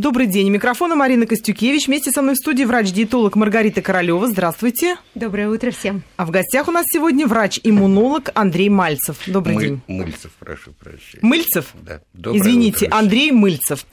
Добрый день. Микрофон Марина Костюкевич. Вместе со мной в студии врач-диетолог Маргарита Королева. Здравствуйте. Доброе утро всем. А в гостях у нас сегодня врач-иммунолог Андрей Мальцев. Добрый Мы... день. Мыльцев, прошу прощения. Мыльцев? Да. Доброе Извините, утро. Андрей Мыльцев.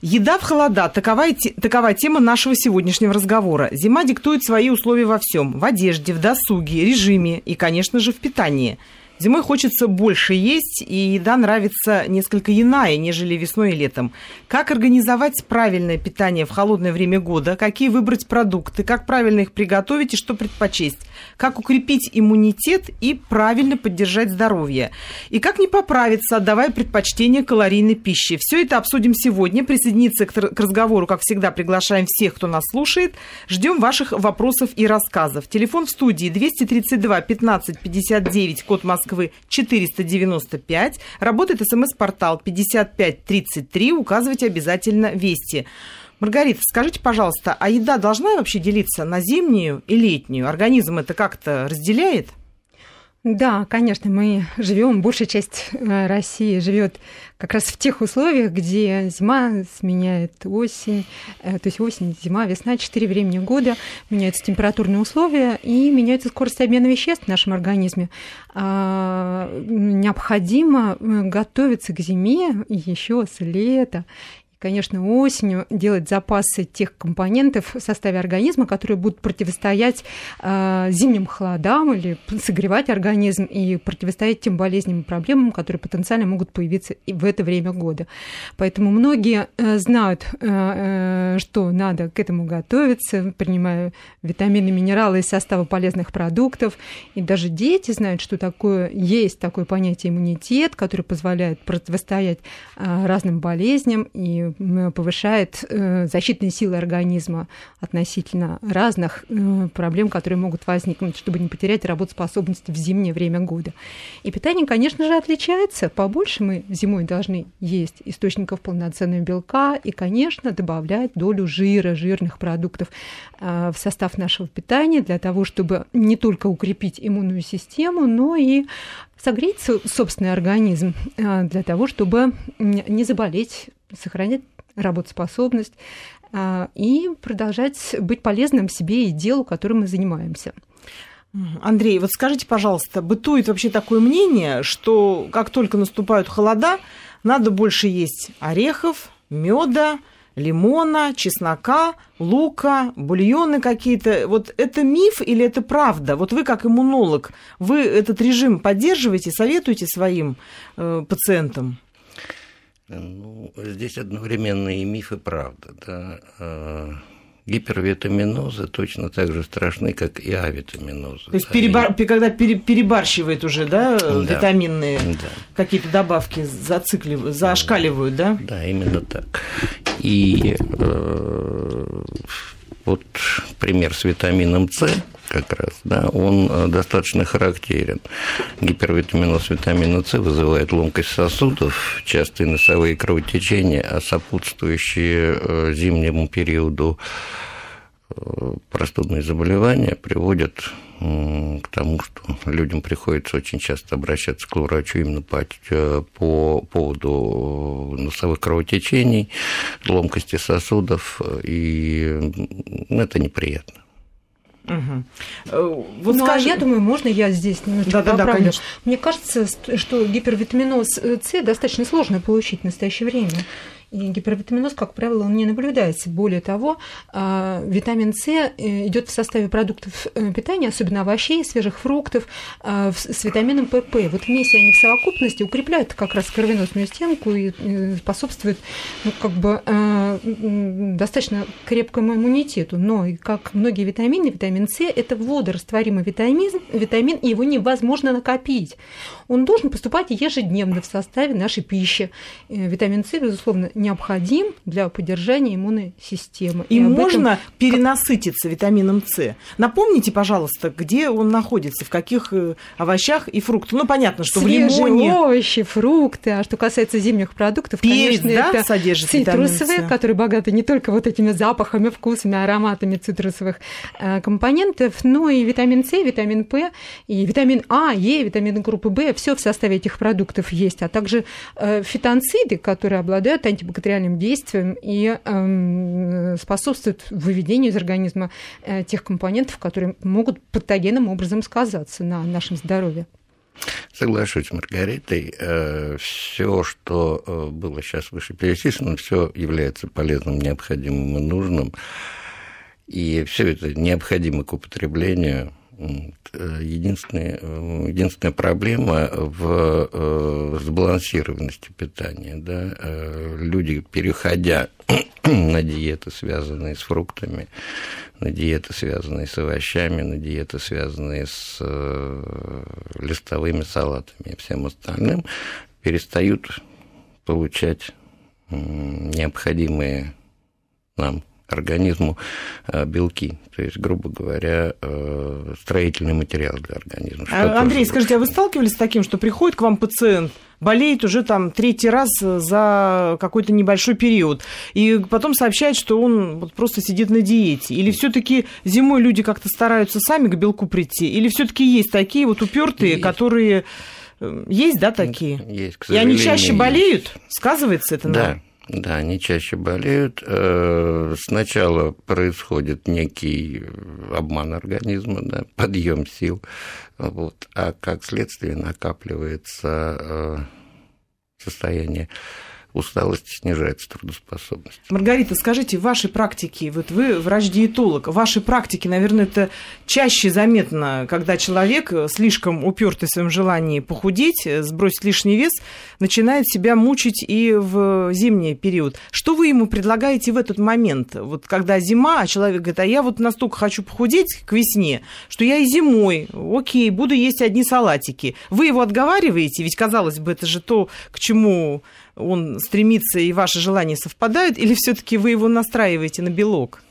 Еда в холода. Такова, такова тема нашего сегодняшнего разговора. Зима диктует свои условия во всем. В одежде, в досуге, режиме и, конечно же, в питании. Зимой хочется больше есть, и еда нравится несколько иная, нежели весной и летом. Как организовать правильное питание в холодное время года? Какие выбрать продукты? Как правильно их приготовить и что предпочесть? Как укрепить иммунитет и правильно поддержать здоровье? И как не поправиться, отдавая предпочтение калорийной пище? Все это обсудим сегодня. Присоединиться к разговору, как всегда, приглашаем всех, кто нас слушает. Ждем ваших вопросов и рассказов. Телефон в студии 232 15 59, код Москвы 495. Работает смс-портал 5533. Указывайте обязательно «Вести». Маргарита, скажите, пожалуйста, а еда должна вообще делиться на зимнюю и летнюю? Организм это как-то разделяет? Да, конечно, мы живем, большая часть э, России живет как раз в тех условиях, где зима сменяет осень, э, то есть осень, зима, весна, четыре времени года, меняются температурные условия и меняется скорость обмена веществ в нашем организме. А, Необходимо э, готовиться к зиме еще с лета. Конечно, осенью делать запасы тех компонентов в составе организма, которые будут противостоять э, зимним холодам или согревать организм и противостоять тем болезням и проблемам, которые потенциально могут появиться и в это время года. Поэтому многие э, знают, э, э, что надо к этому готовиться, принимая витамины, минералы из состава полезных продуктов. И даже дети знают, что такое есть такое понятие иммунитет, который позволяет противостоять э, разным болезням и повышает э, защитные силы организма относительно разных э, проблем, которые могут возникнуть, чтобы не потерять работоспособность в зимнее время года. И питание, конечно же, отличается. Побольше мы зимой должны есть источников полноценного белка и, конечно, добавлять долю жира, жирных продуктов э, в состав нашего питания для того, чтобы не только укрепить иммунную систему, но и согреть собственный организм для того, чтобы не заболеть, сохранять работоспособность и продолжать быть полезным себе и делу, которым мы занимаемся. Андрей, вот скажите, пожалуйста, бытует вообще такое мнение, что как только наступают холода, надо больше есть орехов, меда, лимона, чеснока, лука, бульоны какие-то. Вот это миф или это правда? Вот вы как иммунолог, вы этот режим поддерживаете, советуете своим э, пациентам? Ну, здесь одновременно и миф, и правда. Да. Гипервитаминозы точно так же страшны, как и авитаминозы. То есть, перебар... и... когда пере... перебарщивает уже, да, да. витаминные да. какие-то добавки зациклив... заошкаливают, да? Да, именно так. И э, вот пример с витамином С как раз, да, он достаточно характерен. Гипервитаминоз витамина С вызывает ломкость сосудов, частые носовые кровотечения, а сопутствующие зимнему периоду простудные заболевания приводят к тому, что людям приходится очень часто обращаться к врачу именно по, по поводу носовых кровотечений, ломкости сосудов, и это неприятно. Угу. Вот ну, скажи... а я думаю, можно я здесь немножечко да, поправлю? Да, да, Мне кажется, что гипервитаминоз С достаточно сложно получить в настоящее время. И гипервитаминоз, как правило, он не наблюдается. Более того, витамин С идет в составе продуктов э, питания, особенно овощей, свежих фруктов, с витамином ПП. Вот вместе они в совокупности укрепляют как раз кровеносную стенку и способствуют ну, как бы, достаточно крепкому иммунитету. Но, как многие витамины, витамин С – это водорастворимый витамин, витамин, и его невозможно накопить. Он должен поступать ежедневно в составе нашей пищи. Витамин С, безусловно, необходим для поддержания иммунной системы. И, и можно этом... перенасытиться витамином С. Напомните, пожалуйста, где он находится, в каких овощах и фруктах. Ну, понятно, что Свежие в лимоне... овощи, фрукты. А что касается зимних продуктов, Перец, конечно, да, это содержит цитрусовые, которые которые богаты не только вот этими запахами, вкусами, ароматами цитрусовых э, компонентов, но и витамин С, витамин П, и витамин А, Е, витамины группы В, все в составе этих продуктов есть, а также э, фитонциды, которые обладают антибактериальным действием и эм, способствуют выведению из организма э, тех компонентов, которые могут патогенным образом сказаться на нашем здоровье. Соглашусь с Маргаритой. Э, все, что было сейчас выше перечислено, все является полезным, необходимым и нужным. И все это необходимо к употреблению. Э, единственная, единственная проблема в сбалансированности питания. Да? Люди, переходя на диеты, связанные с фруктами, на диеты, связанные с овощами, на диеты, связанные с э, листовыми салатами и всем остальным, перестают получать необходимые нам организму э, белки, то есть, грубо говоря, э, строительный материал для организма. А, Андрей, тоже... скажите, а вы сталкивались с таким, что приходит к вам пациент, болеет уже там третий раз за какой-то небольшой период, и потом сообщает, что он вот просто сидит на диете? Или все-таки зимой люди как-то стараются сами к белку прийти? Или все-таки есть такие вот упертые, есть. которые э, есть, да, такие? Есть, к И они чаще болеют? Сказывается это? На... Да, они чаще болеют. Э, сначала происходит некий обман организма, да, подъем сил, вот, а как следствие накапливается э, состояние усталость снижается трудоспособность. Маргарита, скажите, в вашей практике, вот вы врач-диетолог, в вашей практике, наверное, это чаще заметно, когда человек, слишком упертый в своем желании похудеть, сбросить лишний вес, начинает себя мучить и в зимний период. Что вы ему предлагаете в этот момент? Вот когда зима, а человек говорит, а я вот настолько хочу похудеть к весне, что я и зимой, окей, буду есть одни салатики. Вы его отговариваете? Ведь, казалось бы, это же то, к чему он стремится и ваши желания совпадают, или все-таки вы его настраиваете на белок?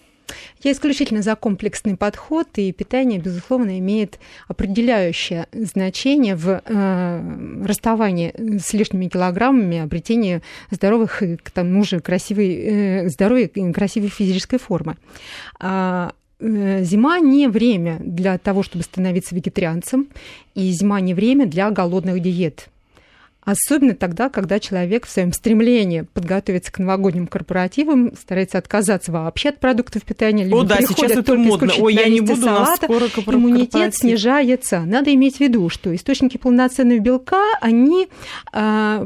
Я исключительно за комплексный подход, и питание, безусловно, имеет определяющее значение в э, расставании с лишними килограммами, обретении здоровых и, к тому же, красивой, э, здоровой и красивой физической формы. А, э, Зима не время для того, чтобы становиться вегетарианцем, и зима не время для голодных диет. Особенно тогда, когда человек в своем стремлении подготовиться к новогодним корпоративам старается отказаться вообще от продуктов питания, либо О, да, сейчас это модно. Ой, я не буду, салата, скоро иммунитет снижается. Надо иметь в виду, что источники полноценного белка, они э,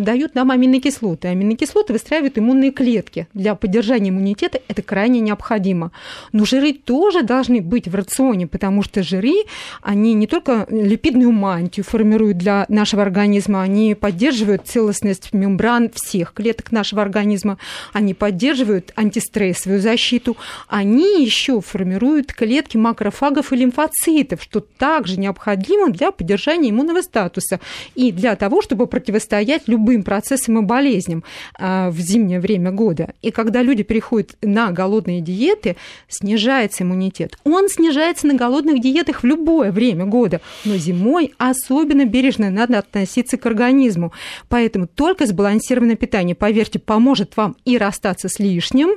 дают нам аминокислоты. Аминокислоты выстраивают иммунные клетки. Для поддержания иммунитета это крайне необходимо. Но жиры тоже должны быть в рационе, потому что жиры, они не только липидную мантию формируют для нашего организма, организма, они поддерживают целостность мембран всех клеток нашего организма, они поддерживают антистрессовую защиту, они еще формируют клетки макрофагов и лимфоцитов, что также необходимо для поддержания иммунного статуса и для того, чтобы противостоять любым процессам и болезням а, в зимнее время года. И когда люди переходят на голодные диеты, снижается иммунитет. Он снижается на голодных диетах в любое время года, но зимой особенно бережно надо относиться к организму. Поэтому только сбалансированное питание, поверьте, поможет вам и расстаться с лишним,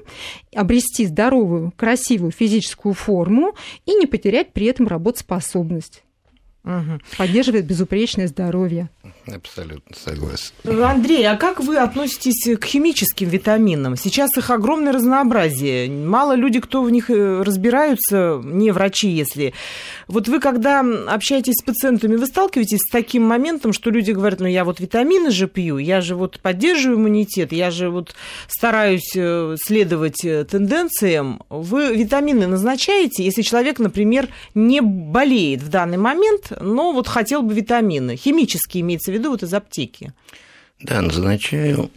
обрести здоровую, красивую физическую форму и не потерять при этом работоспособность. Угу. Поддерживает безупречное здоровье. Абсолютно согласен. Андрей, а как вы относитесь к химическим витаминам? Сейчас их огромное разнообразие. Мало люди, кто в них э, разбираются, не врачи, если. Вот вы, когда общаетесь с пациентами, вы сталкиваетесь с таким моментом, что люди говорят, ну я вот витамины же пью, я же вот поддерживаю иммунитет, я же вот стараюсь э, следовать э, тенденциям. Вы витамины назначаете, если человек, например, не болеет в данный момент, но вот хотел бы витамины, химические имеется в виду вот из аптеки. Да, назначаю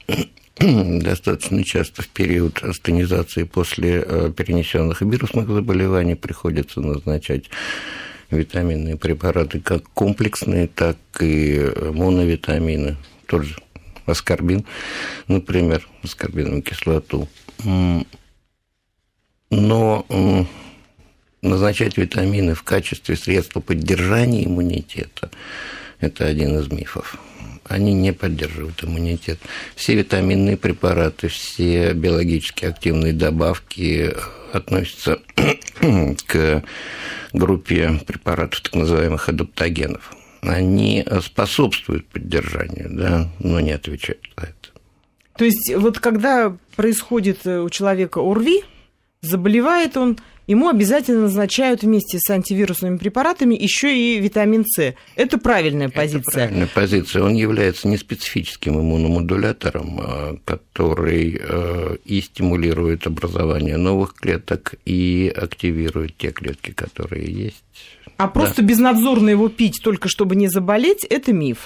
достаточно часто в период астенизации после э, перенесенных вирусных заболеваний приходится назначать витаминные препараты, как комплексные, так и моновитамины, тот же аскорбин, например, аскорбиновую кислоту. Но назначать витамины в качестве средства поддержания иммунитета – это один из мифов. они не поддерживают иммунитет. Все витаминные препараты, все биологически активные добавки относятся к группе препаратов так называемых адаптогенов. Они способствуют поддержанию, да, но не отвечают за это. То есть вот когда происходит у человека ОРВИ, заболевает он, ему обязательно назначают вместе с антивирусными препаратами еще и витамин С. Это правильная позиция. Это правильная позиция. Он является неспецифическим иммуномодулятором, а, который а, и стимулирует образование новых клеток, и активирует те клетки, которые есть. А да. просто безнадзорно его пить, только чтобы не заболеть, это миф.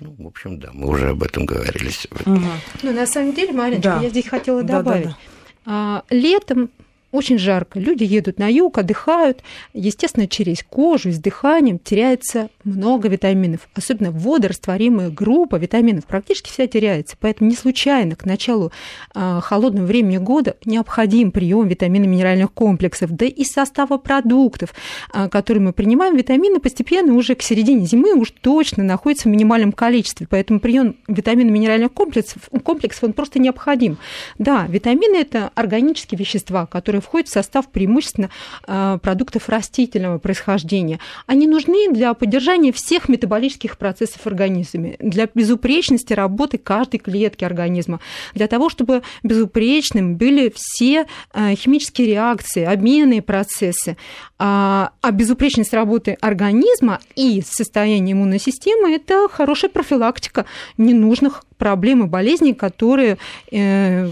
Ну, в общем, да, мы уже об этом говорили сегодня. Угу. Ну, на самом деле, Мариночка, да. я здесь хотела добавить. Да, да, да. А, летом очень жарко, люди едут на юг, отдыхают. Естественно, через кожу и с дыханием теряется много витаминов. Особенно водорастворимая группа витаминов практически вся теряется. Поэтому не случайно к началу э, холодного времени года необходим прием витаминно-минеральных комплексов. Да и состава продуктов, э, которые мы принимаем, витамины постепенно уже к середине зимы уж точно находятся в минимальном количестве. Поэтому прием витаминно-минеральных комплексов, комплексов он просто необходим. Да, витамины – это органические вещества, которые входят в состав преимущественно э, продуктов растительного происхождения. Они нужны для поддержания всех метаболических процессов в организме, для безупречности работы каждой клетки организма, для того, чтобы безупречным были все э, химические реакции, обменные процессы. А, а безупречность работы организма и состояние иммунной системы – это хорошая профилактика ненужных проблем и болезней, которые э,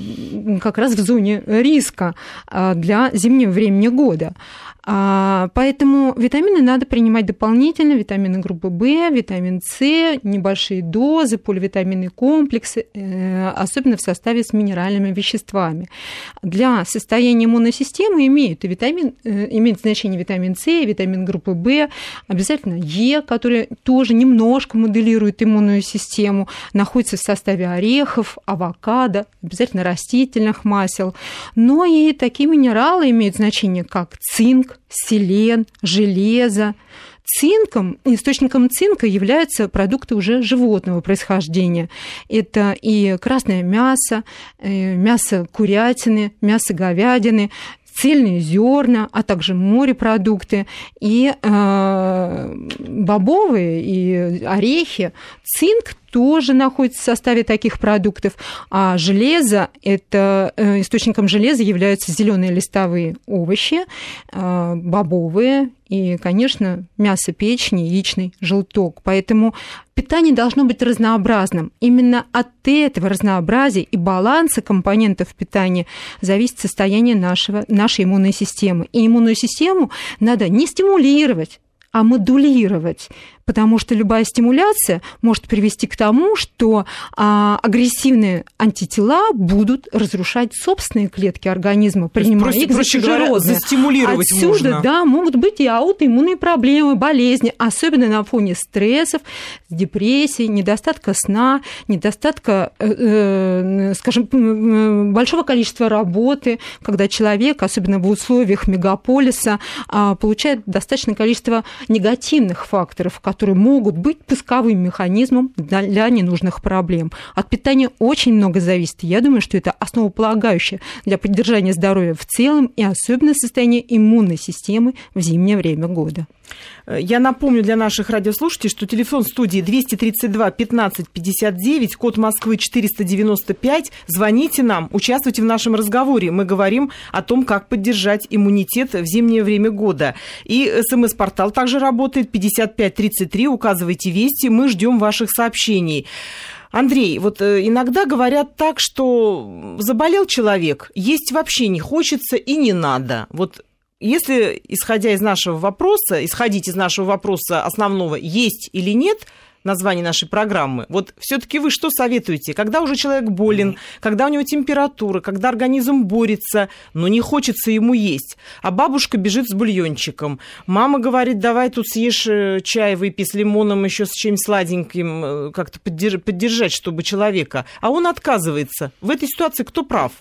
как раз в зоне риска а, для зимнего времени года. А, поэтому витамины надо принимать дополнительно, витамины группы В, витамин С, небольшие дозы, поливитаминные комплексы, э, особенно в составе с минеральными веществами. Для состояния иммунной системы имеют и витамин, э, имеет значение витамин С, витамин группы В, обязательно Е, который тоже немножко моделирует иммунную систему, находится в составе орехов, авокадо, обязательно растительных масел. Но и такие минералы имеют значение, как цинк, селен, железо. Цинком, источником цинка являются продукты уже животного происхождения. Это и красное мясо, э, мясо курятины, мясо говядины, цельные зерна, а также морепродукты и э, бобовые и орехи. Цинк тоже находится в составе таких продуктов. А железо, это э, источником железа являются зеленые листовые овощи, э, бобовые и, конечно, мясо печени, яичный желток. Поэтому питание должно быть разнообразным. Именно от этого разнообразия и баланса компонентов питания зависит состояние нашего, нашей иммунной системы. И иммунную систему надо не стимулировать, а модулировать потому что любая стимуляция может привести к тому, что а, агрессивные антитела будут разрушать собственные клетки организма, принимая их проще за говоря, застимулировать Отсюда, можно. да, могут быть и аутоиммунные проблемы, болезни, особенно на фоне стрессов, депрессии, недостатка сна, недостатка, э, э, скажем, большого количества работы, когда человек, особенно в условиях мегаполиса, э, получает достаточное количество негативных факторов, которые которые могут быть пусковым механизмом для ненужных проблем. От питания очень много зависит. Я думаю, что это основополагающее для поддержания здоровья в целом и особенно состояние иммунной системы в зимнее время года. Я напомню для наших радиослушателей, что телефон студии 232 15 59, код Москвы 495. Звоните нам, участвуйте в нашем разговоре. Мы говорим о том, как поддержать иммунитет в зимнее время года. И смс-портал также работает 5533. Указывайте вести, мы ждем ваших сообщений. Андрей, вот э, иногда говорят так, что заболел человек, есть вообще не хочется и не надо. Вот если, исходя из нашего вопроса, исходить из нашего вопроса основного, есть или нет название нашей программы, вот все-таки вы что советуете? Когда уже человек болен, когда у него температура, когда организм борется, но не хочется ему есть, а бабушка бежит с бульончиком, мама говорит, давай тут съешь э, чай, выпей с лимоном, еще с чем-нибудь сладеньким, э, как-то поддержать, чтобы человека, а он отказывается. В этой ситуации кто прав?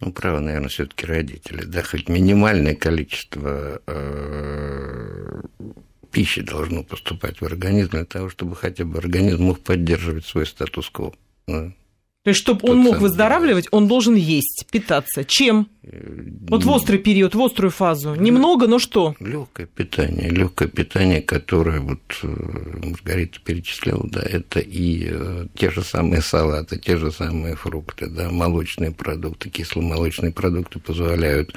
Ну, право, наверное, все-таки родители, да, хоть минимальное количество э, пищи должно поступать в организм для того, чтобы хотя бы организм мог поддерживать свой статус-кво. То есть, чтобы он мог выздоравливать, он должен есть, питаться. Чем? Э, вот в острый период, в острую фазу. Немного, но что? Легкое питание. Легкое питание, которое вот э, Маргарита перечисляла, да, это и э, те же самые салаты, те же самые фрукты, да, молочные продукты, кисломолочные продукты позволяют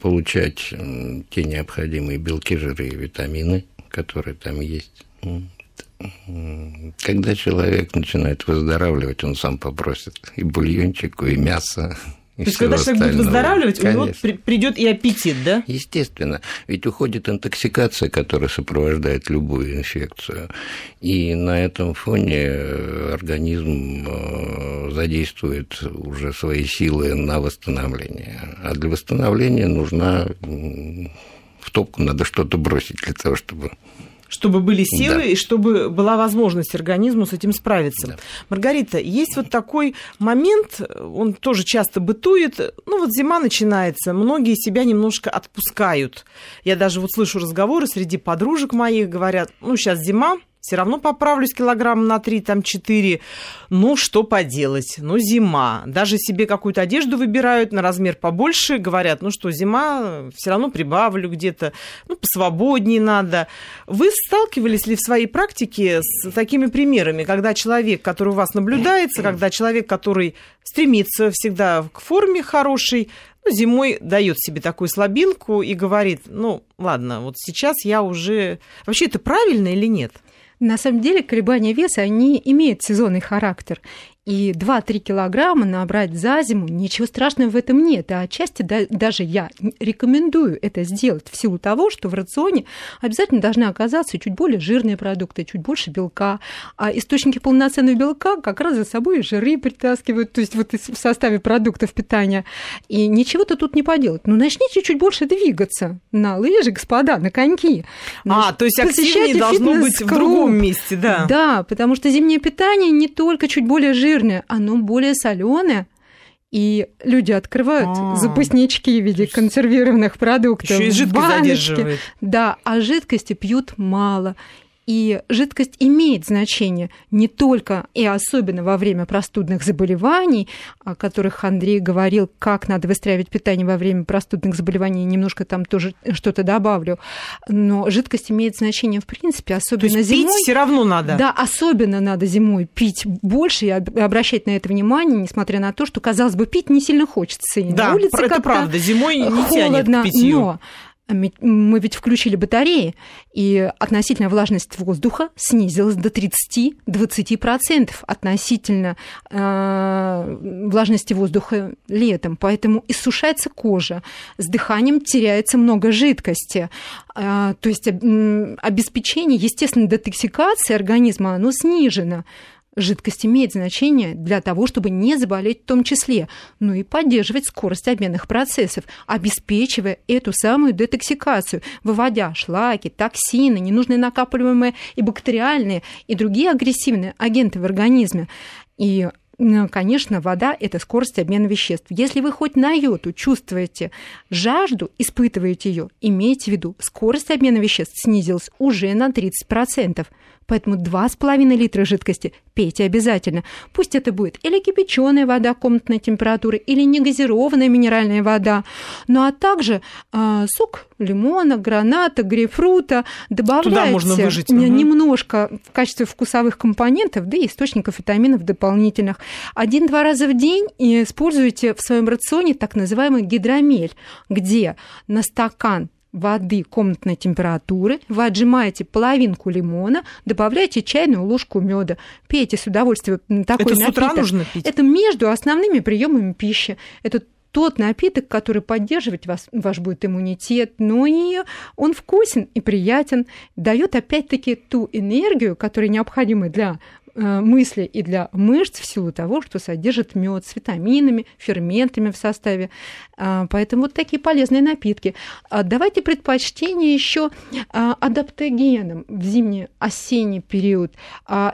получать те необходимые белки, жиры и витамины, которые там есть. Когда человек начинает выздоравливать, он сам попросит и бульончику, и мясо, то есть, когда человек будет выздоравливать, Конечно. у него придет и аппетит, да? Естественно. Ведь уходит интоксикация, которая сопровождает любую инфекцию. И на этом фоне организм э, задействует уже свои силы на восстановление. А для восстановления нужна в топку надо что-то бросить для того, чтобы чтобы были силы да. и чтобы была возможность организму с этим справиться. Да. Маргарита, есть вот такой момент, он тоже часто бытует. Ну вот зима начинается, многие себя немножко отпускают. Я даже вот слышу разговоры среди подружек моих, говорят, ну сейчас зима, все равно поправлюсь килограмм на 3, там 4. Ну, что поделать? Ну, зима. Даже себе какую-то одежду выбирают на размер побольше, говорят, ну что, зима, все равно прибавлю где-то, ну, посвободнее надо. Вы сталкивались ли в своей практике с такими примерами, когда человек, который у вас наблюдается, когда человек, который стремится всегда к форме хорошей, ну, зимой дает себе такую слабинку и говорит, ну, ладно, вот сейчас я уже... Вообще это правильно или нет? На самом деле колебания веса, они имеют сезонный характер. И 2-3 килограмма набрать за зиму, ничего страшного в этом нет. А отчасти да, даже я рекомендую это сделать в силу того, что в рационе обязательно должны оказаться чуть более жирные продукты, чуть больше белка. А источники полноценного белка как раз за собой жиры притаскивают, то есть вот в составе продуктов питания. И ничего-то тут не поделать. Ну, начните чуть больше двигаться на лыжи, господа, на коньки. А, то есть активнее должно быть в другом месте, да. Да, потому что зимнее питание не только чуть более жирное, жирное, оно более соленое. И люди открывают А-а-а. запаснички в виде консервированных продуктов. Еще и жидкость задерживает. Да, а жидкости пьют мало. И жидкость имеет значение не только и особенно во время простудных заболеваний, о которых Андрей говорил, как надо выстраивать питание во время простудных заболеваний, немножко там тоже что-то добавлю, но жидкость имеет значение в принципе, особенно То есть зимой. Пить все равно надо. Да, особенно надо зимой пить больше и обращать на это внимание, несмотря на то, что, казалось бы, пить не сильно хочется. И да, на улице это правда, зимой не холодно, тянет к питью. Но мы ведь включили батареи, и относительная влажность воздуха снизилась до 30-20% относительно э, влажности воздуха летом. Поэтому иссушается кожа, с дыханием теряется много жидкости. Э, то есть э, обеспечение естественной детоксикации организма оно снижено. Жидкость имеет значение для того, чтобы не заболеть в том числе, ну и поддерживать скорость обменных процессов, обеспечивая эту самую детоксикацию, выводя шлаки, токсины, ненужные накапливаемые и бактериальные, и другие агрессивные агенты в организме. И конечно, вода – это скорость обмена веществ. Если вы хоть на йоту чувствуете жажду, испытываете ее, имейте в виду, скорость обмена веществ снизилась уже на 30%. Поэтому 2,5 литра жидкости пейте обязательно. Пусть это будет или кипяченая вода комнатной температуры, или негазированная минеральная вода. Ну а также э, сок лимона, граната, грейпфрута. Добавляйте Туда можно выжать. немножко в качестве вкусовых компонентов, да и источников витаминов дополнительных. Один-два раза в день используйте в своем рационе так называемый гидромель, где на стакан воды комнатной температуры, вы отжимаете половинку лимона, добавляете чайную ложку меда, пейте с удовольствием такой Это напиток. с утра нужно пить? Это между основными приемами пищи. Это тот напиток, который поддерживать вас, ваш будет иммунитет, но и он вкусен и приятен, дает опять-таки ту энергию, которая необходима для мысли и для мышц в силу того, что содержит мед с витаминами, ферментами в составе. А, поэтому вот такие полезные напитки. А давайте предпочтение еще а, адаптогенам в зимний-осенний период.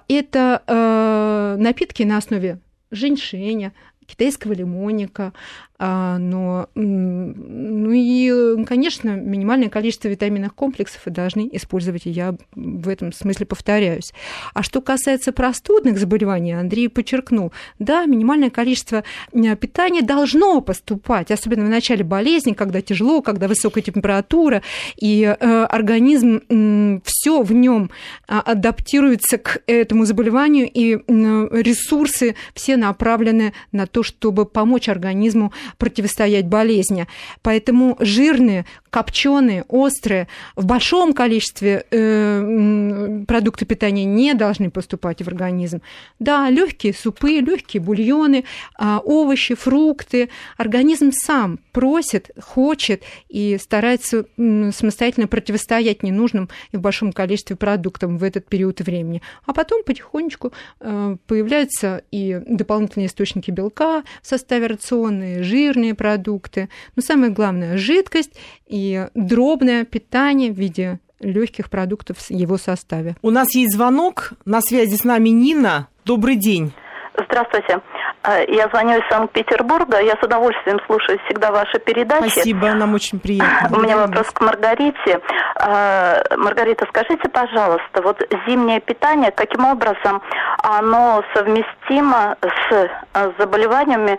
Это э, напитки на основе женьшеня, китайского лимонника, но, ну и, конечно, минимальное количество витаминных комплексов вы должны использовать, и я в этом смысле повторяюсь. А что касается простудных заболеваний, Андрей подчеркнул, да, минимальное количество питания должно поступать, особенно в начале болезни, когда тяжело, когда высокая температура, и э, организм все в нем а, адаптируется к этому заболеванию, и ресурсы все направлены на то, чтобы помочь организму противостоять болезни. Поэтому жирные, копченые, острые, в большом количестве э, продукты питания не должны поступать в организм. Да, легкие супы, легкие бульоны, э, овощи, фрукты. Организм сам просит, хочет и старается э, самостоятельно противостоять ненужным и в большом количестве продуктам в этот период времени. А потом потихонечку э, появляются и дополнительные источники белка в составе рациона, жирные продукты. Но самое главное – жидкость и дробное питание в виде легких продуктов в его составе. У нас есть звонок. На связи с нами Нина. Добрый день. Здравствуйте. А, я звоню из Санкт-Петербурга. Я с удовольствием слушаю всегда ваши передачи. Спасибо, нам очень приятно. У меня вопрос к Маргарите. А, Маргарита, скажите, пожалуйста, вот зимнее питание, каким образом оно совместимо с а, заболеваниями,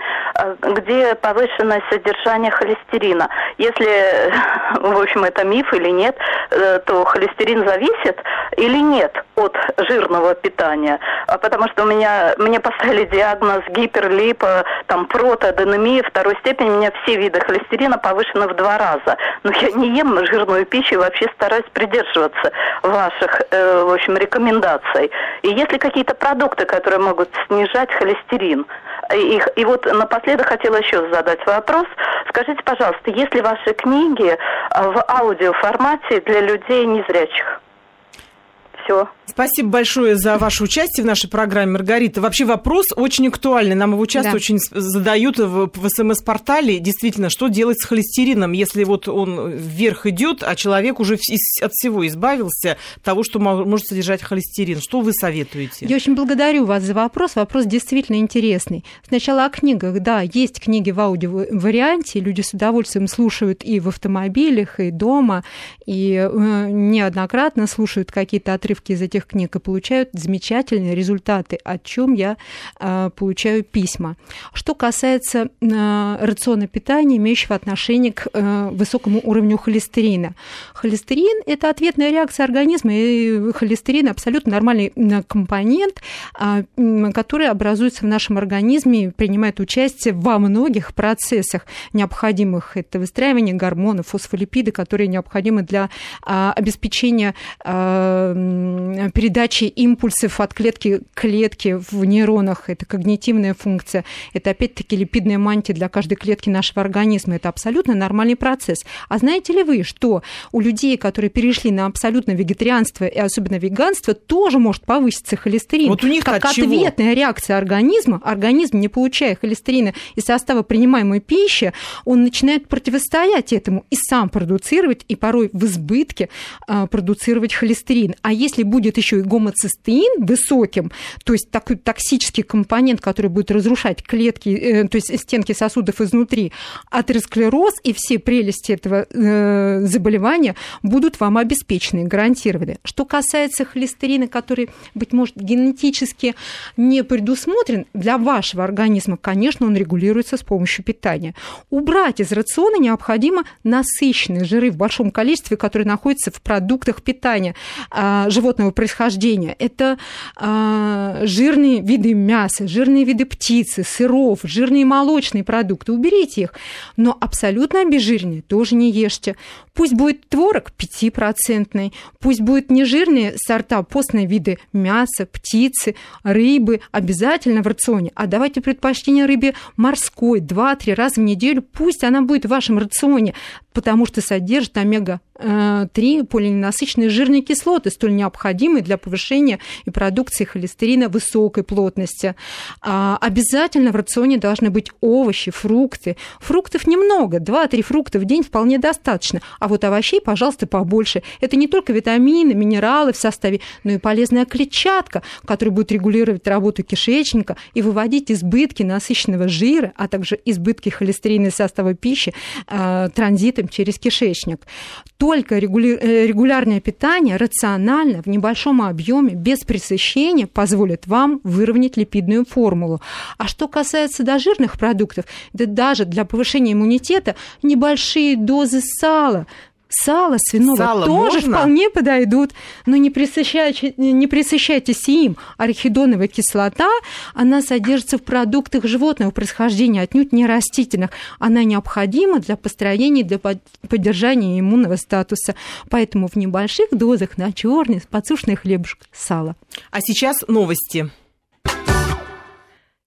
где повышенное содержание холестерина? Если, в общем, это миф или нет, э, то холестерин зависит или нет от жирного питания? Потому что у меня, мне поставили диагноз гип гиперлипа, там протоаденемия второй степени, у меня все виды холестерина повышены в два раза. Но я не ем жирную пищу и вообще стараюсь придерживаться ваших, э, в общем, рекомендаций. И есть ли какие-то продукты, которые могут снижать холестерин? И, и вот напоследок хотела еще задать вопрос. Скажите, пожалуйста, есть ли ваши книги э, в аудиоформате для людей незрячих? Все. Спасибо большое за ваше участие в нашей программе, Маргарита. Вообще вопрос очень актуальный. Нам его часто да. очень задают в, в СМС-портале. Действительно, что делать с холестерином, если вот он вверх идет, а человек уже от всего избавился, того, что может содержать холестерин. Что вы советуете? Я очень благодарю вас за вопрос. Вопрос действительно интересный. Сначала о книгах. Да, есть книги в аудиоварианте. Люди с удовольствием слушают и в автомобилях, и дома, и э, неоднократно слушают какие-то отрывки из этих этих книг и получают замечательные результаты, о чем я э, получаю письма. Что касается э, рациона питания, имеющего отношение к э, высокому уровню холестерина. Холестерин – это ответная реакция организма, и холестерин – абсолютно нормальный компонент, который образуется в нашем организме и принимает участие во многих процессах необходимых. Это выстраивание гормонов, фосфолипиды, которые необходимы для обеспечения передачи импульсов от клетки к клетке в нейронах. Это когнитивная функция. Это опять-таки липидная мантия для каждой клетки нашего организма. Это абсолютно нормальный процесс. А знаете ли вы, что у людей, которые перешли на абсолютно вегетарианство и особенно веганство, тоже может повыситься холестерин. Вот у них как от ответная чего? реакция организма. Организм, не получая холестерина из состава принимаемой пищи, он начинает противостоять этому и сам продуцировать, и порой в избытке а, продуцировать холестерин. А если будет будет еще и гомоцистеин высоким, то есть такой токсический компонент, который будет разрушать клетки, э, то есть стенки сосудов изнутри, атеросклероз и все прелести этого э, заболевания будут вам обеспечены, гарантированы. Что касается холестерина, который, быть может, генетически не предусмотрен для вашего организма, конечно, он регулируется с помощью питания. Убрать из рациона необходимо насыщенные жиры в большом количестве, которые находятся в продуктах питания а, животного происхождения. Это э, жирные виды мяса, жирные виды птицы, сыров, жирные молочные продукты. Уберите их. Но абсолютно обезжиренные тоже не ешьте. Пусть будет творог 5%, пусть будут нежирные сорта, постные виды мяса, птицы, рыбы обязательно в рационе. А давайте предпочтение рыбе морской 2-3 раза в неделю. Пусть она будет в вашем рационе, потому что содержит омега э, три полиненасыщенные жирные кислоты, столь необходимые для повышения и продукции холестерина высокой плотности. А, обязательно в рационе должны быть овощи, фрукты. Фруктов немного, 2-3 фрукта в день вполне достаточно. А вот овощей, пожалуйста, побольше. Это не только витамины, минералы в составе, но и полезная клетчатка, которая будет регулировать работу кишечника и выводить избытки насыщенного жира, а также избытки холестерина из состава пищи э, транзитом через кишечник. Только. Э, регулярное питание рационально, в небольшом объеме, без пресыщения позволит вам выровнять липидную формулу. А что касается дожирных продуктов, да даже для повышения иммунитета небольшие дозы сала сало свиного Сало тоже можно? вполне подойдут, но не присыщайте, не присыщайтесь им. Арахидоновая кислота, она содержится в продуктах животного происхождения, отнюдь не растительных. Она необходима для построения, для под- поддержания иммунного статуса. Поэтому в небольших дозах на черный подсушенный хлебушек сало. А сейчас новости.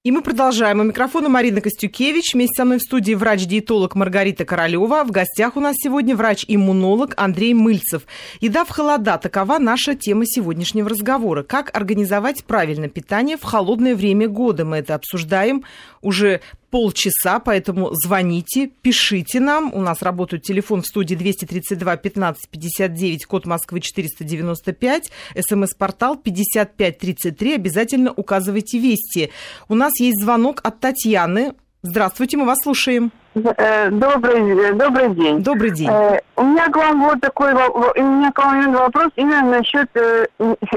И мы продолжаем. У микрофона Марина Костюкевич. Вместе со мной в студии врач-диетолог Маргарита Королева. В гостях у нас сегодня врач-иммунолог Андрей Мыльцев. Еда в холода – такова наша тема сегодняшнего разговора. Как организовать правильно питание в холодное время года? Мы это обсуждаем уже полчаса, поэтому звоните, пишите нам. У нас работает телефон в студии 232 15 59, код Москвы 495, смс-портал 5533. Обязательно указывайте вести. У нас есть звонок от Татьяны. Здравствуйте, мы вас слушаем. Э, Добрый, э, добрый день. Добрый день. Э, У меня к вам вот такой у меня к вам вопрос именно насчет э,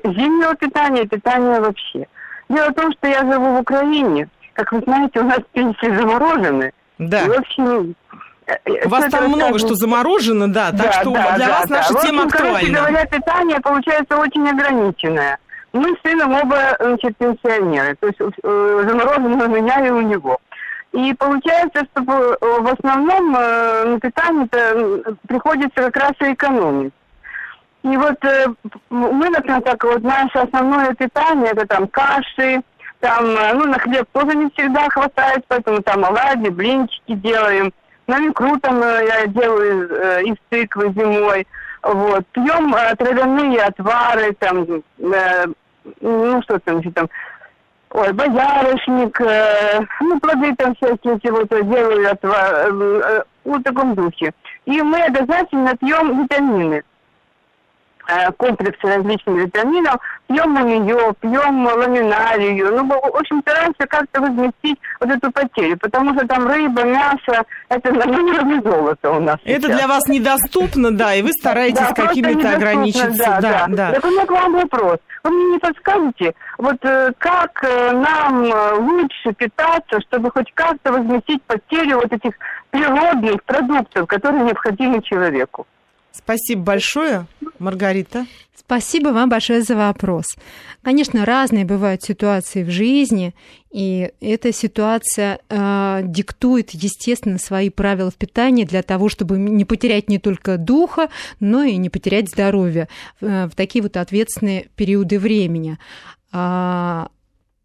зимнего питания питания вообще. Дело в том, что я живу в Украине. Как вы знаете, у нас пенсии заморожены. Да. И, в общем, э, э, У вас там много рассказываю. что заморожено, да, так Да, что да, для да, вас да. наша В тема общем, короче актуальна. говоря, питание получается очень ограниченное. Мы с сыном оба значит, пенсионеры, то есть э, заморожено у меня и у него. И получается, что э, в основном э, на питание приходится как раз и экономить. И вот э, мы, например, так вот наше основное питание это там каши, там, э, ну, на хлеб тоже не всегда хватает, поэтому там оладьи, блинчики делаем. На икру там э, я делаю э, из тыквы зимой. Вот. Пьем э, травяные отвары, там, э, ну, что там, еще там, ой, боярышник, э, ну, плоды там всякие чего-то делаю отвар, э, э, ну, в таком духе. И мы обязательно пьем витамины э, комплексы различных витаминов, пьем манию, пьем ламинарию, ну, в общем, стараемся как-то возместить вот эту потерю, потому что там рыба, мясо, это на уровне золота у нас Это сейчас. для вас недоступно, да, и вы стараетесь Да, какими-то ограничиться. Да, Да, да. Так у меня к вам вопрос. Вы мне не подскажете, вот э, как э, нам э, лучше питаться, чтобы хоть как-то возместить потерю вот этих природных продуктов, которые необходимы человеку? Спасибо большое, Маргарита. Спасибо вам большое за вопрос. Конечно, разные бывают ситуации в жизни, и эта ситуация э, диктует, естественно, свои правила в питании для того, чтобы не потерять не только духа, но и не потерять здоровье э, в такие вот ответственные периоды времени. А,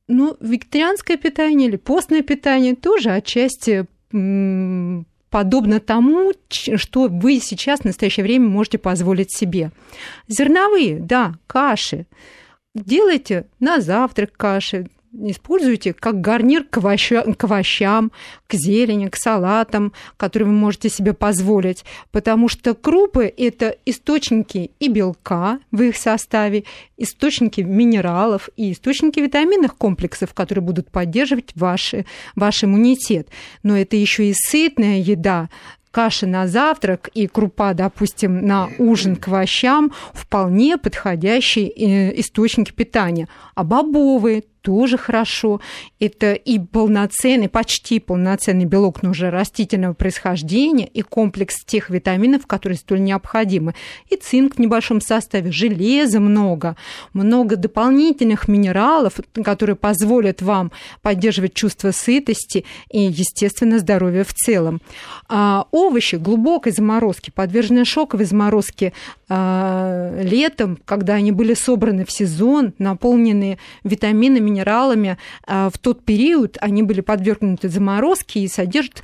ну, вегетарианское питание или постное питание тоже отчасти подобно тому, что вы сейчас в настоящее время можете позволить себе. Зерновые, да, каши. Делайте на завтрак каши, используйте как гарнир к, овоща- к овощам, к зелени, к салатам, которые вы можете себе позволить, потому что крупы – это источники и белка в их составе, источники минералов и источники витаминных комплексов, которые будут поддерживать ваши, ваш иммунитет. Но это еще и сытная еда, каша на завтрак и крупа, допустим, на ужин к овощам вполне подходящие э, источники питания. А бобовые тоже хорошо. Это и полноценный, почти полноценный белок, но уже растительного происхождения, и комплекс тех витаминов, которые столь необходимы. И цинк в небольшом составе, железа много, много дополнительных минералов, которые позволят вам поддерживать чувство сытости и, естественно, здоровье в целом. А овощи глубокой заморозки, подверженные шоковой заморозке а, летом, когда они были собраны в сезон, наполненные витаминами, минералами, а, в тот период они были подвергнуты заморозке и содержат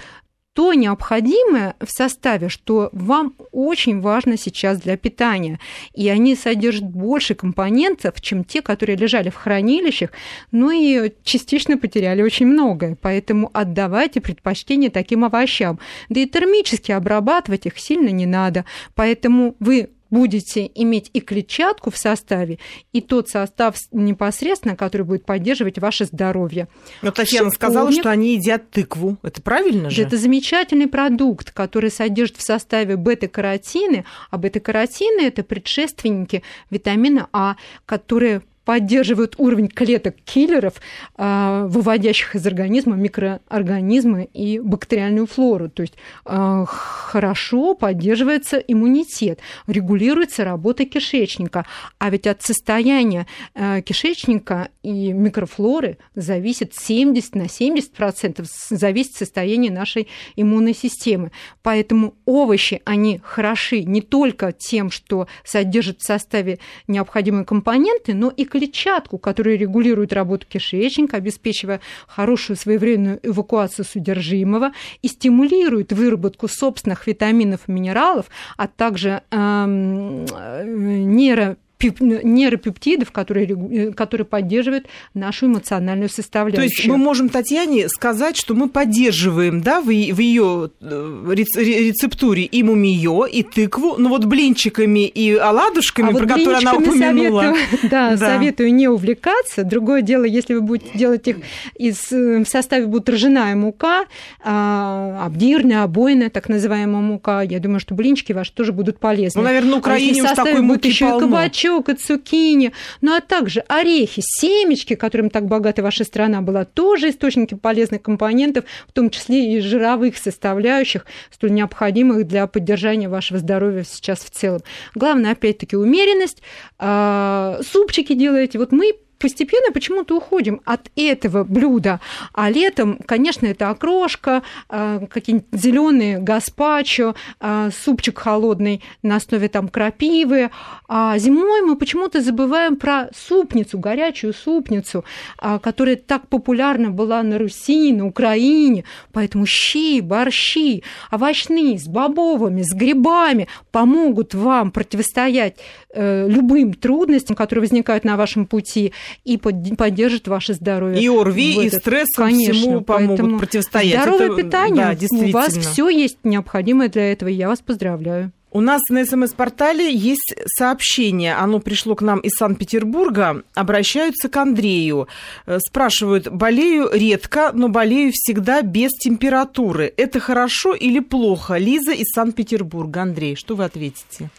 то необходимое в составе, что вам очень важно сейчас для питания. И они содержат больше компонентов, чем те, которые лежали в хранилищах, ну и частично потеряли очень многое. Поэтому отдавайте предпочтение таким овощам. Да и термически обрабатывать их сильно не надо. Поэтому вы будете иметь и клетчатку в составе, и тот состав непосредственно, который будет поддерживать ваше здоровье. Но Татьяна Шиповник, сказала, что они едят тыкву. Это правильно же? Это замечательный продукт, который содержит в составе бета-каротины, а бета-каротины – это предшественники витамина А, которые поддерживают уровень клеток киллеров, а, выводящих из организма микроорганизмы и бактериальную флору. То есть а, хорошо поддерживается иммунитет, регулируется работа кишечника. А ведь от состояния а, кишечника и микрофлоры зависит 70 на 70 процентов зависит состояние нашей иммунной системы. Поэтому овощи, они хороши не только тем, что содержат в составе необходимые компоненты, но и клетчатку, которая регулирует работу кишечника, обеспечивая хорошую своевременную эвакуацию содержимого и стимулирует выработку собственных витаминов и минералов, а также эм, э, нейро нейропептидов, которые, э, которые поддерживают нашу эмоциональную составляющую. То есть мы можем Татьяне сказать, что мы поддерживаем да, в, ее э, рецептуре и мумиё, и тыкву, но вот блинчиками и оладушками, а про вот которые она упомянула. Советую, да, да, советую не увлекаться. Другое дело, если вы будете делать их из, э, в составе будет ржаная мука, а, обдирная, обойная, так называемая мука, я думаю, что блинчики ваши тоже будут полезны. Ну, наверное, на а Украине а уж такой муки еще полно. и кабачок, кабачок и цукини, ну а также орехи, семечки, которым так богата ваша страна была, тоже источники полезных компонентов, в том числе и жировых составляющих, столь необходимых для поддержания вашего здоровья сейчас в целом. Главное, опять-таки, умеренность. А, супчики делаете. Вот мы постепенно почему-то уходим от этого блюда. А летом, конечно, это окрошка, а, какие-нибудь зеленые гаспачо, а, супчик холодный на основе там крапивы. А зимой мы почему-то забываем про супницу, горячую супницу, а, которая так популярна была на Руси, на Украине. Поэтому щи, борщи, овощные, с бобовыми, с грибами помогут вам противостоять любым трудностям, которые возникают на вашем пути и поддержит ваше здоровье. И ОРВИ, и стресс Конечно, всему помогут противостоять. Здоровое Это, питание. Да, У вас все есть необходимое для этого, и я вас поздравляю. У нас на СМС-портале есть сообщение. Оно пришло к нам из Санкт-Петербурга. Обращаются к Андрею. Э, спрашивают, болею редко, но болею всегда без температуры. Это хорошо или плохо? Лиза из Санкт-Петербурга. Андрей, что вы ответите?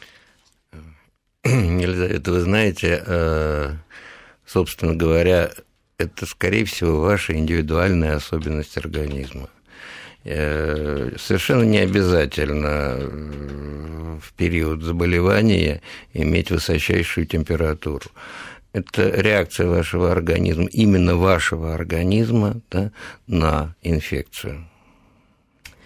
Елизавета, вы знаете, э, собственно говоря, это, скорее всего, ваша индивидуальная особенность организма. Э, совершенно не обязательно э, в период заболевания иметь высочайшую температуру. Это реакция вашего организма, именно вашего организма да, на инфекцию.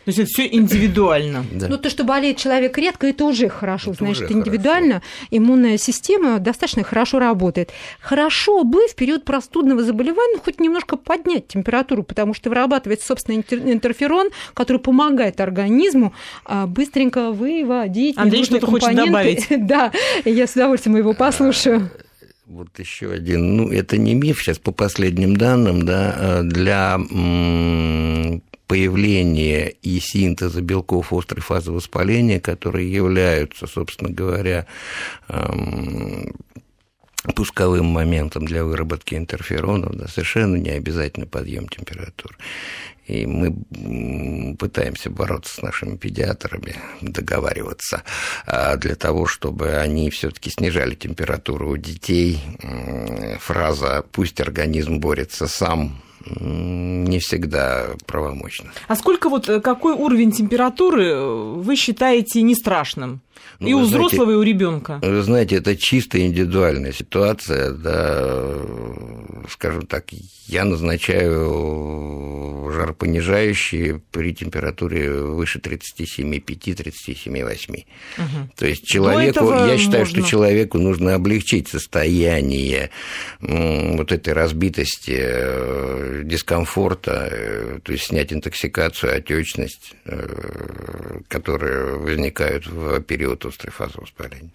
То есть это все индивидуально. Да. Ну, то, что болеет человек редко, это уже хорошо. Это Значит, уже индивидуально хорошо. иммунная система достаточно хорошо работает. Хорошо бы в период простудного заболевания хоть немножко поднять температуру, потому что вырабатывается, собственно, интерферон, который помогает организму а, быстренько выводить Андрей что-то хочет добавить. да, я с удовольствием его послушаю вот еще один, ну, это не миф, сейчас по последним данным, да, а для появления и синтеза белков острой фазы воспаления, которые являются, собственно говоря, эм, пусковым моментом для выработки интерферонов, да, совершенно не обязательно подъем температуры. И мы пытаемся бороться с нашими педиатрами, договариваться а, для того, чтобы они все-таки снижали температуру у детей. Фраза «пусть организм борется сам» не всегда правомочно. А сколько вот, э, какой уровень температуры э, вы считаете не страшным? Ну, и у знаете, взрослого, и у ребенка. Вы знаете, это чисто индивидуальная ситуация, да, скажем так, я назначаю жаропонижающие при температуре выше 37,5-37,8. Угу. То есть человеку, я считаю, можно. что человеку нужно облегчить состояние вот этой разбитости, э, дискомфорта, э, то есть снять интоксикацию, отечность, э, которые возникают в период острой фазы воспаления.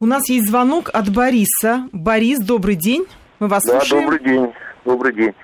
У нас есть звонок от Бориса. Борис, добрый день. Мы вас да, слушаем. добрый день. Добрый день.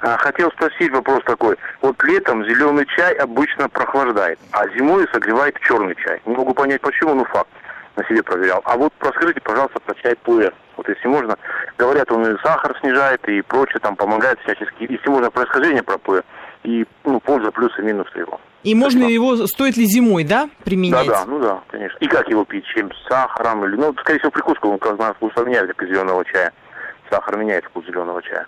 А, хотел спросить вопрос такой. Вот летом зеленый чай обычно прохлаждает, а зимой согревает черный чай. Не могу понять почему, но факт. На себе проверял. А вот расскажите, пожалуйста, про чай пуэр. Вот если можно, говорят, он и сахар снижает, и прочее, там помогает всячески. Если можно, происхождение про пуэр и ну, польза, плюсы, минусы его. И можно ли его, стоит ли зимой, да, применять? Да, да, ну да, конечно. И как его пить, чем с сахаром или, ну, скорее всего, прикуску, он, как знаю, вкус меняет, как из зеленого чая. Сахар меняет вкус зеленого чая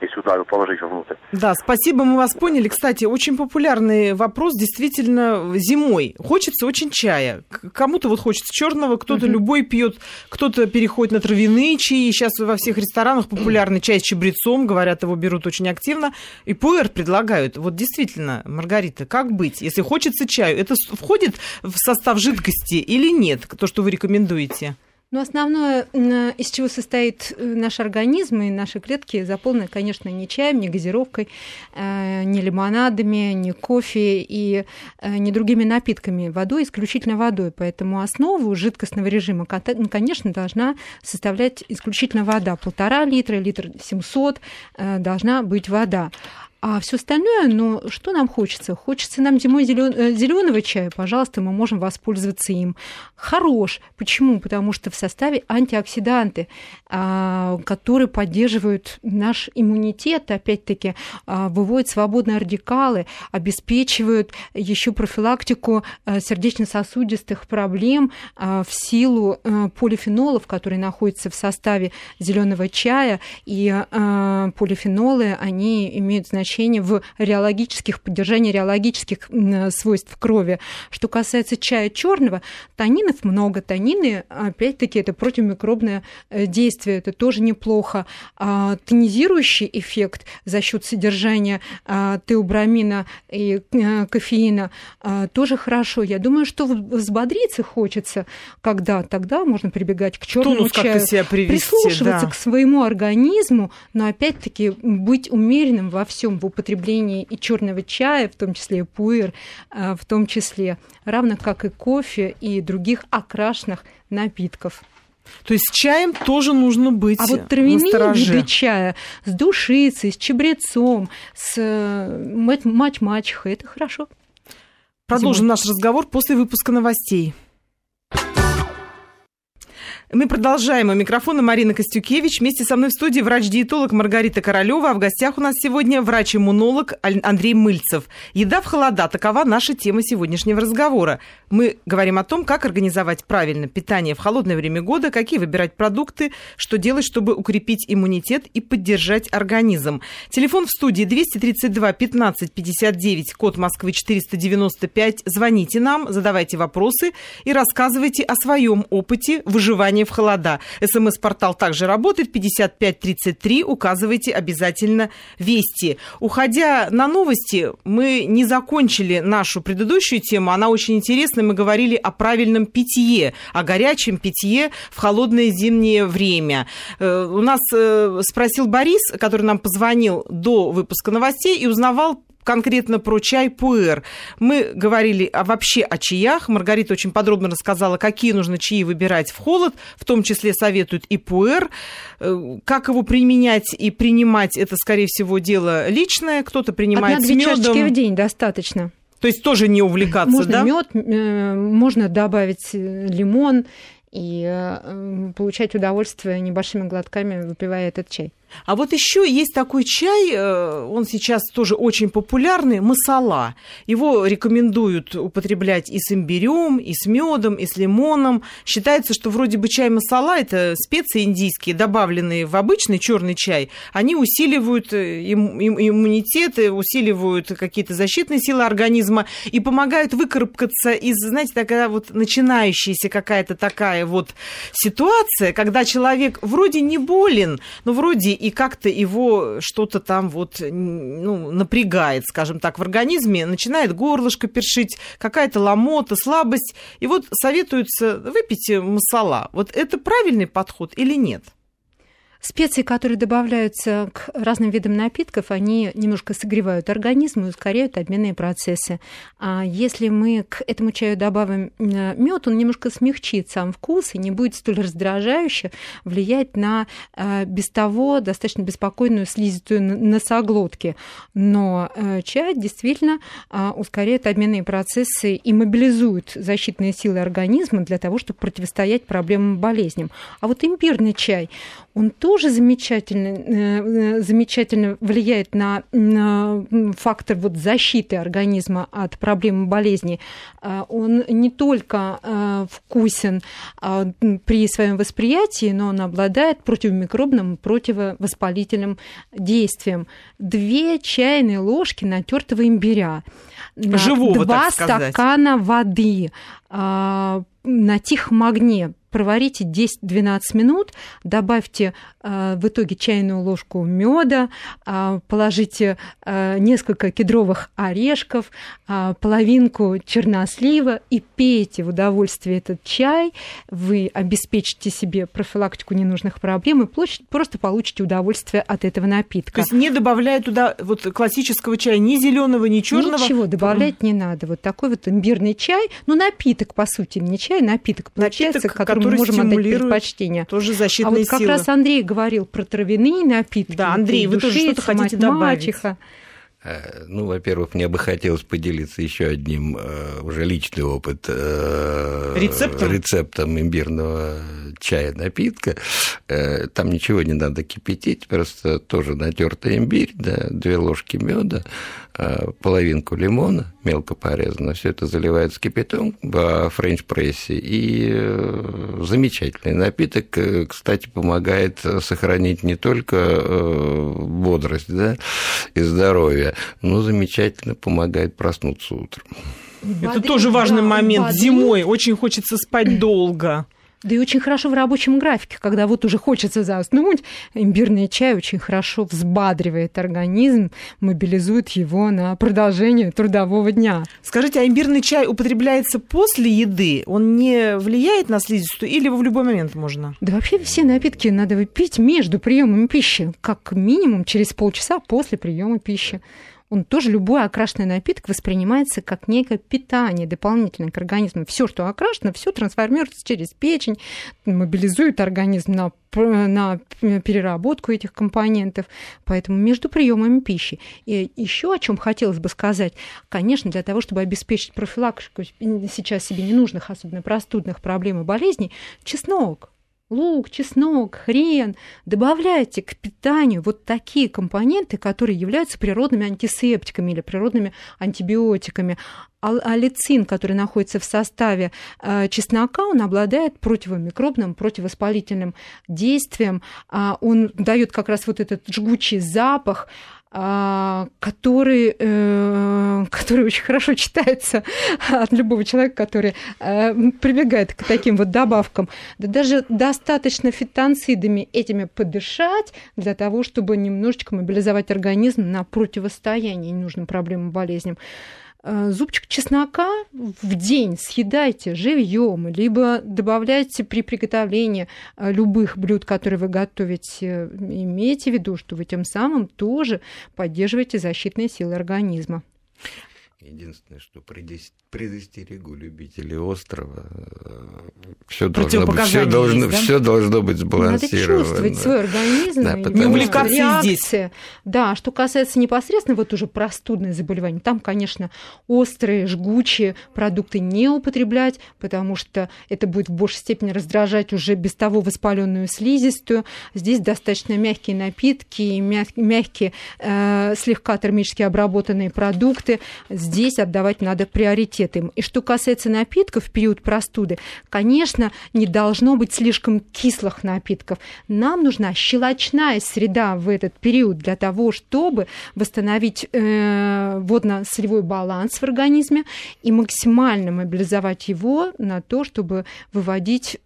если сюда положить внутрь. Да, спасибо, мы вас поняли. Кстати, очень популярный вопрос действительно зимой. Хочется очень чая. Кому-то вот хочется черного, кто-то uh-huh. любой пьет, кто-то переходит на травяные чаи. Сейчас во всех ресторанах популярный чай с чабрецом, говорят, его берут очень активно. И пуэр предлагают. Вот действительно, Маргарита, как быть, если хочется чаю? Это входит в состав жидкости или нет, то, что вы рекомендуете? Но основное, из чего состоит э, наш организм и наши клетки, заполнены, конечно, не чаем, не газировкой, э, не лимонадами, не кофе и э, не другими напитками. Водой, исключительно водой. Поэтому основу жидкостного режима, конечно, должна составлять исключительно вода. Полтора литра, литр 700 должна быть вода. А все остальное, ну, что нам хочется? Хочется нам зимой зеленого э, чая, пожалуйста, мы можем воспользоваться им. Хорош. Почему? Потому что в составе антиоксиданты, а, которые поддерживают наш иммунитет, опять-таки, а, выводят свободные радикалы, обеспечивают еще профилактику э, сердечно-сосудистых проблем а, в силу э, полифенолов, которые находятся в составе зеленого чая. И полифенолы, они имеют значение значение в реологических, поддержании реологических свойств крови. Что касается чая черного, танинов много. Танины, опять-таки, это противомикробное э, действие, это тоже неплохо. А, тонизирующий эффект за счет содержания а, теобрамина и э, кофеина а, тоже хорошо. Я думаю, что взбодриться хочется, когда тогда можно прибегать к черному чаю, себя привести, прислушиваться да. к своему организму, но опять-таки быть умеренным во всем в употреблении и черного чая, в том числе и пуэр, а, в том числе, равно как и кофе и других окрашенных напитков. То есть с чаем тоже нужно быть А вот травяные виды чая с душицей, с чебрецом, с э, мать-мачехой – это хорошо. Продолжим Зимой. наш разговор после выпуска новостей. Мы продолжаем. У микрофона Марина Костюкевич. Вместе со мной в студии врач-диетолог Маргарита Королева. А в гостях у нас сегодня врач-иммунолог Андрей Мыльцев. Еда в холода. Такова наша тема сегодняшнего разговора. Мы говорим о том, как организовать правильно питание в холодное время года, какие выбирать продукты, что делать, чтобы укрепить иммунитет и поддержать организм. Телефон в студии 232 15 59, код Москвы 495. Звоните нам, задавайте вопросы и рассказывайте о своем опыте выживания в холода. СМС-портал также работает. 5533. Указывайте обязательно вести. Уходя на новости, мы не закончили нашу предыдущую тему. Она очень интересная. Мы говорили о правильном питье, о горячем питье в холодное зимнее время. Э, у нас э, спросил Борис, который нам позвонил до выпуска новостей и узнавал конкретно про чай пуэр. Мы говорили о, вообще о чаях. Маргарита очень подробно рассказала, какие нужно чаи выбирать в холод, в том числе советуют и пуэр. Э, как его применять и принимать, это, скорее всего, дело личное. Кто-то принимает Одна-две с медом. чашечки в день достаточно. То есть тоже не увлекаться, можно да? Мед, э, можно добавить э, лимон и получать удовольствие небольшими глотками, выпивая этот чай. А вот еще есть такой чай, э, он сейчас тоже очень популярный, масала. Его рекомендуют употреблять и с имбирем, и с медом, и с лимоном. Считается, что вроде бы чай масала это специи индийские, добавленные в обычный черный чай. Они усиливают э, им, им, иммунитет, усиливают какие-то защитные силы организма и помогают выкарабкаться из, знаете, такая вот начинающаяся какая-то такая вот ситуация, когда человек вроде не болен, но вроде и как-то его что-то там вот ну, напрягает, скажем так, в организме, начинает горлышко першить, какая-то ломота, слабость. И вот советуется выпить масала. Вот это правильный подход или нет? Специи, которые добавляются к разным видам напитков, они немножко согревают организм и ускоряют обменные процессы. А если мы к этому чаю добавим э, мед, он немножко смягчит сам вкус и не будет столь раздражающе влиять на э, без того достаточно беспокойную слизистую носоглотки. Но э, чай действительно ускоряет обменные процессы и мобилизует защитные силы организма для того, чтобы противостоять проблемам болезням. А вот имбирный чай, он тоже замечательно, э, замечательно влияет на, на фактор вот защиты организма от проблем болезни. А, он не только э, вкусен а, при своем восприятии, но он обладает противомикробным, противовоспалительным действием. Две чайные ложки натертого имбиря, Живого, два так стакана воды на тихом огне проварите 10-12 минут, добавьте э, в итоге чайную ложку меда, э, положите э, несколько кедровых орешков, половинку чернослива и пейте в удовольствие этот чай. Вы обеспечите себе профилактику ненужных проблем и просто получите удовольствие от этого напитка. То есть не добавляя туда вот классического чая ни зеленого, ни черного? Ничего добавлять не надо. Вот такой вот имбирный чай, ну напиток по сути, не чай, напиток получается, напиток, который мы можем отдать предпочтение. Тоже защитные а вот как силы. раз Андрей говорил про травяные напитки. Да, Андрей, вы тоже что-то хотите добавить? Мачеха. Э, ну, во-первых, мне бы хотелось поделиться еще одним э, уже личный опыт э, рецептом, рецептом имбирного чая напитка. Там ничего не надо кипятить, просто тоже натертый имбирь, да, две ложки меда, половинку лимона мелко порезано, все это заливается кипятом в френч-прессе, и замечательный напиток, кстати, помогает сохранить не только бодрость да, и здоровье, но замечательно помогает проснуться утром. Это тоже важный момент. Зимой очень хочется спать долго. Да и очень хорошо в рабочем графике, когда вот уже хочется заснуть, имбирный чай очень хорошо взбадривает организм, мобилизует его на продолжение трудового дня. Скажите, а имбирный чай употребляется после еды? Он не влияет на слизистую или его в любой момент можно? Да вообще все напитки надо выпить между приемами пищи, как минимум через полчаса после приема пищи он тоже любой окрашенный напиток воспринимается как некое питание дополнительное к организму. Все, что окрашено, все трансформируется через печень, мобилизует организм на, на переработку этих компонентов. Поэтому между приемами пищи. И еще о чем хотелось бы сказать, конечно, для того, чтобы обеспечить профилактику сейчас себе ненужных, особенно простудных проблем и болезней, чеснок лук, чеснок, хрен. Добавляйте к питанию вот такие компоненты, которые являются природными антисептиками или природными антибиотиками. Алицин, который находится в составе э, чеснока, он обладает противомикробным, противовоспалительным действием. А он дает как раз вот этот жгучий запах, а, который, э, который очень хорошо читается от любого человека, который э, прибегает к таким вот добавкам. Да даже достаточно фитонцидами этими подышать для того, чтобы немножечко мобилизовать организм на противостояние ненужным проблемам, болезням. Э, зубчик чеснока в день съедайте живьем, либо добавляйте при приготовлении э, любых блюд, которые вы готовите. Имейте в виду, что вы тем самым тоже поддерживаете защитные силы организма. Единственное, что предостерегу любителей острова, все должно, быть, все, должно, да? все должно быть сбалансировано. Надо чувствовать свой организм, да, не увлекаться реакции. здесь. Да, что касается непосредственно вот уже простудных заболеваний, там, конечно, острые, жгучие продукты не употреблять, потому что это будет в большей степени раздражать уже без того воспаленную слизистую. Здесь достаточно мягкие напитки, мягкие, э, слегка термически обработанные продукты. Здесь отдавать надо приоритет им. И что касается напитков в период простуды, конечно, не должно быть слишком кислых напитков. Нам нужна щелочная среда в этот период для того, чтобы восстановить э, водно-солевой баланс в организме и максимально мобилизовать его на то, чтобы выводить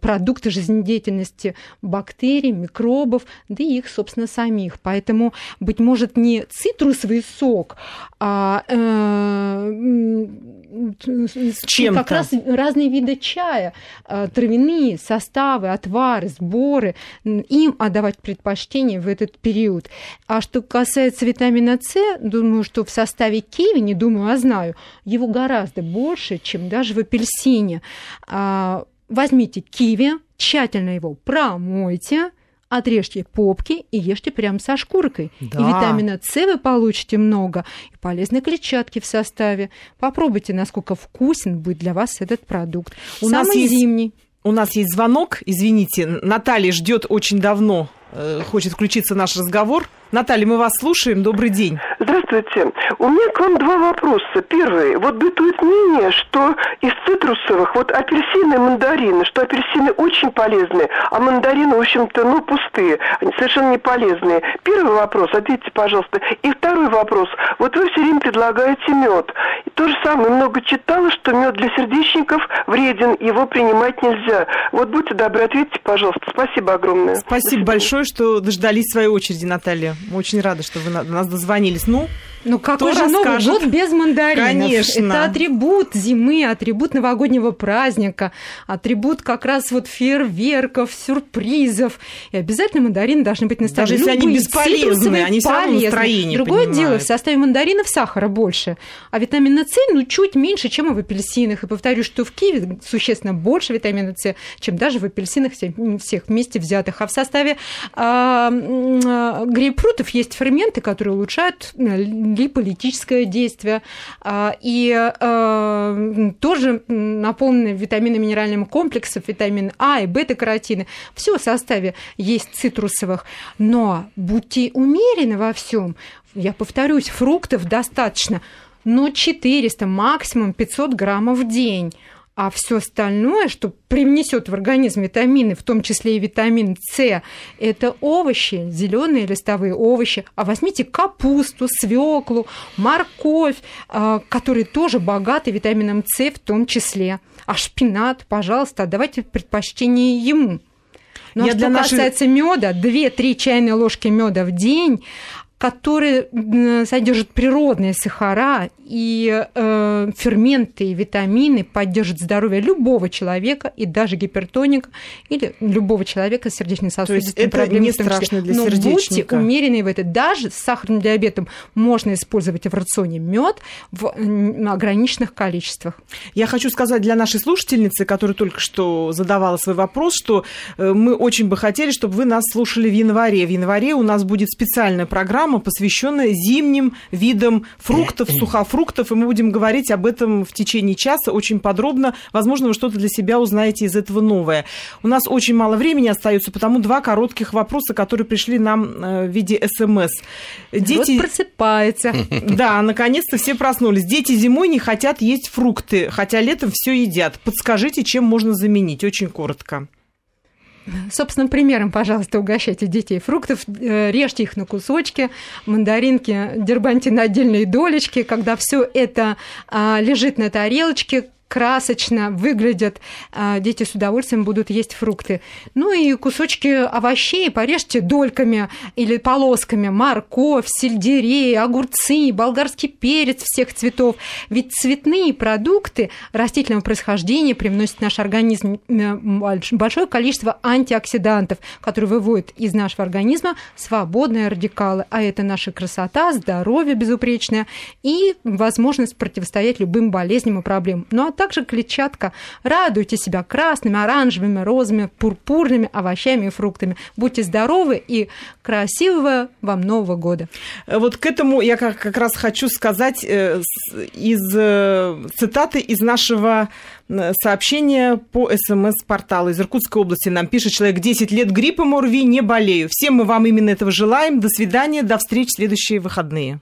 продукты жизнедеятельности бактерий, микробов, да и их, собственно, самих. Поэтому, быть может, не цитрусовый сок, а э, чем как раз разные виды чая, э, травяные составы, отвары, сборы, им отдавать предпочтение в этот период. А что касается витамина С, думаю, что в составе киви, не думаю, а знаю, его гораздо больше, чем даже в апельсине. А, возьмите киви, тщательно его промойте, отрежьте попки и ешьте прямо со шкуркой. Да. И витамина С вы получите много, и полезной клетчатки в составе. Попробуйте, насколько вкусен будет для вас этот продукт. У Самый нас есть, зимний. У нас есть звонок, извините, Наталья ждет очень давно, э, хочет включиться в наш разговор. Наталья, мы вас слушаем. Добрый день. Здравствуйте. У меня к вам два вопроса. Первый. Вот бытует мнение, что из цитрусовых, вот апельсины и мандарины, что апельсины очень полезные, а мандарины, в общем-то, ну, пустые, они совершенно не полезные. Первый вопрос, ответьте, пожалуйста. И второй вопрос. Вот вы все время предлагаете мед. И то же самое, много читала, что мед для сердечников вреден, его принимать нельзя. Вот будьте добры, ответьте, пожалуйста. Спасибо огромное. Спасибо большое, что дождались своей очереди, Наталья. Очень рады, что вы до нас дозвонились. Ну, ну какой же Новый год без мандаринов? Конечно. Это атрибут зимы, атрибут новогоднего праздника, атрибут как раз вот фейерверков, сюрпризов. И обязательно мандарины должны быть на столе. Даже если они бесполезны, они все равно настроение Другое понимают. дело, в составе мандаринов сахара больше, а витамина С ну чуть меньше, чем в апельсинах. И повторюсь, что в киви существенно больше витамина С, чем даже в апельсинах всех вместе взятых. А в составе э, э, грейпфрутов есть ферменты, которые улучшают липолитическое действие, а, и а, тоже наполнены витаминами минеральными комплексом, витамин А и бета-каротины. Все в составе есть цитрусовых, но будьте умерены во всем. Я повторюсь, фруктов достаточно, но 400, максимум 500 граммов в день а все остальное, что привнесет в организм витамины, в том числе и витамин С, это овощи, зеленые листовые овощи. А возьмите капусту, свеклу, морковь, а, которые тоже богаты витамином С в том числе. А шпинат, пожалуйста, давайте предпочтение ему. Но Я что для касается нашей... меда, 2-3 чайные ложки меда в день, которые содержат природные сахара и э, ферменты и витамины поддержат здоровье любого человека и даже гипертоника или любого человека с сердечно-сосудистыми проблемами. Это не страшно для Но сердечника. будьте умеренны в это. Даже с сахарным диабетом можно использовать в рационе мед в ограниченных количествах. Я хочу сказать для нашей слушательницы, которая только что задавала свой вопрос, что э, мы очень бы хотели, чтобы вы нас слушали в январе. В январе у нас будет специальная программа, посвященная зимним видам фруктов, сухофруктов фруктов, и мы будем говорить об этом в течение часа очень подробно. Возможно, вы что-то для себя узнаете из этого новое. У нас очень мало времени остается, потому два коротких вопроса, которые пришли нам э, в виде СМС. Дети... Вот просыпается. Да, наконец-то все проснулись. Дети зимой не хотят есть фрукты, хотя летом все едят. Подскажите, чем можно заменить? Очень коротко. Собственным примером, пожалуйста, угощайте детей фруктов, э, режьте их на кусочки, мандаринки дербаньте на отдельные долечки, когда все это а, лежит на тарелочке, красочно выглядят, а, дети с удовольствием будут есть фрукты. Ну и кусочки овощей порежьте дольками или полосками. Морковь, сельдерей, огурцы, болгарский перец всех цветов. Ведь цветные продукты растительного происхождения привносят в наш организм большое количество антиоксидантов, которые выводят из нашего организма свободные радикалы. А это наша красота, здоровье безупречное и возможность противостоять любым болезням и проблемам. Ну а также клетчатка. Радуйте себя красными, оранжевыми, розовыми, пурпурными овощами и фруктами. Будьте здоровы и красивого вам Нового года. Э, вот к этому я как, как раз хочу сказать э, из э, цитаты из нашего сообщения по СМС-порталу из Иркутской области. Нам пишет человек 10 лет гриппом ОРВИ, не болею. Всем мы вам именно этого желаем. До свидания, до встречи в следующие выходные.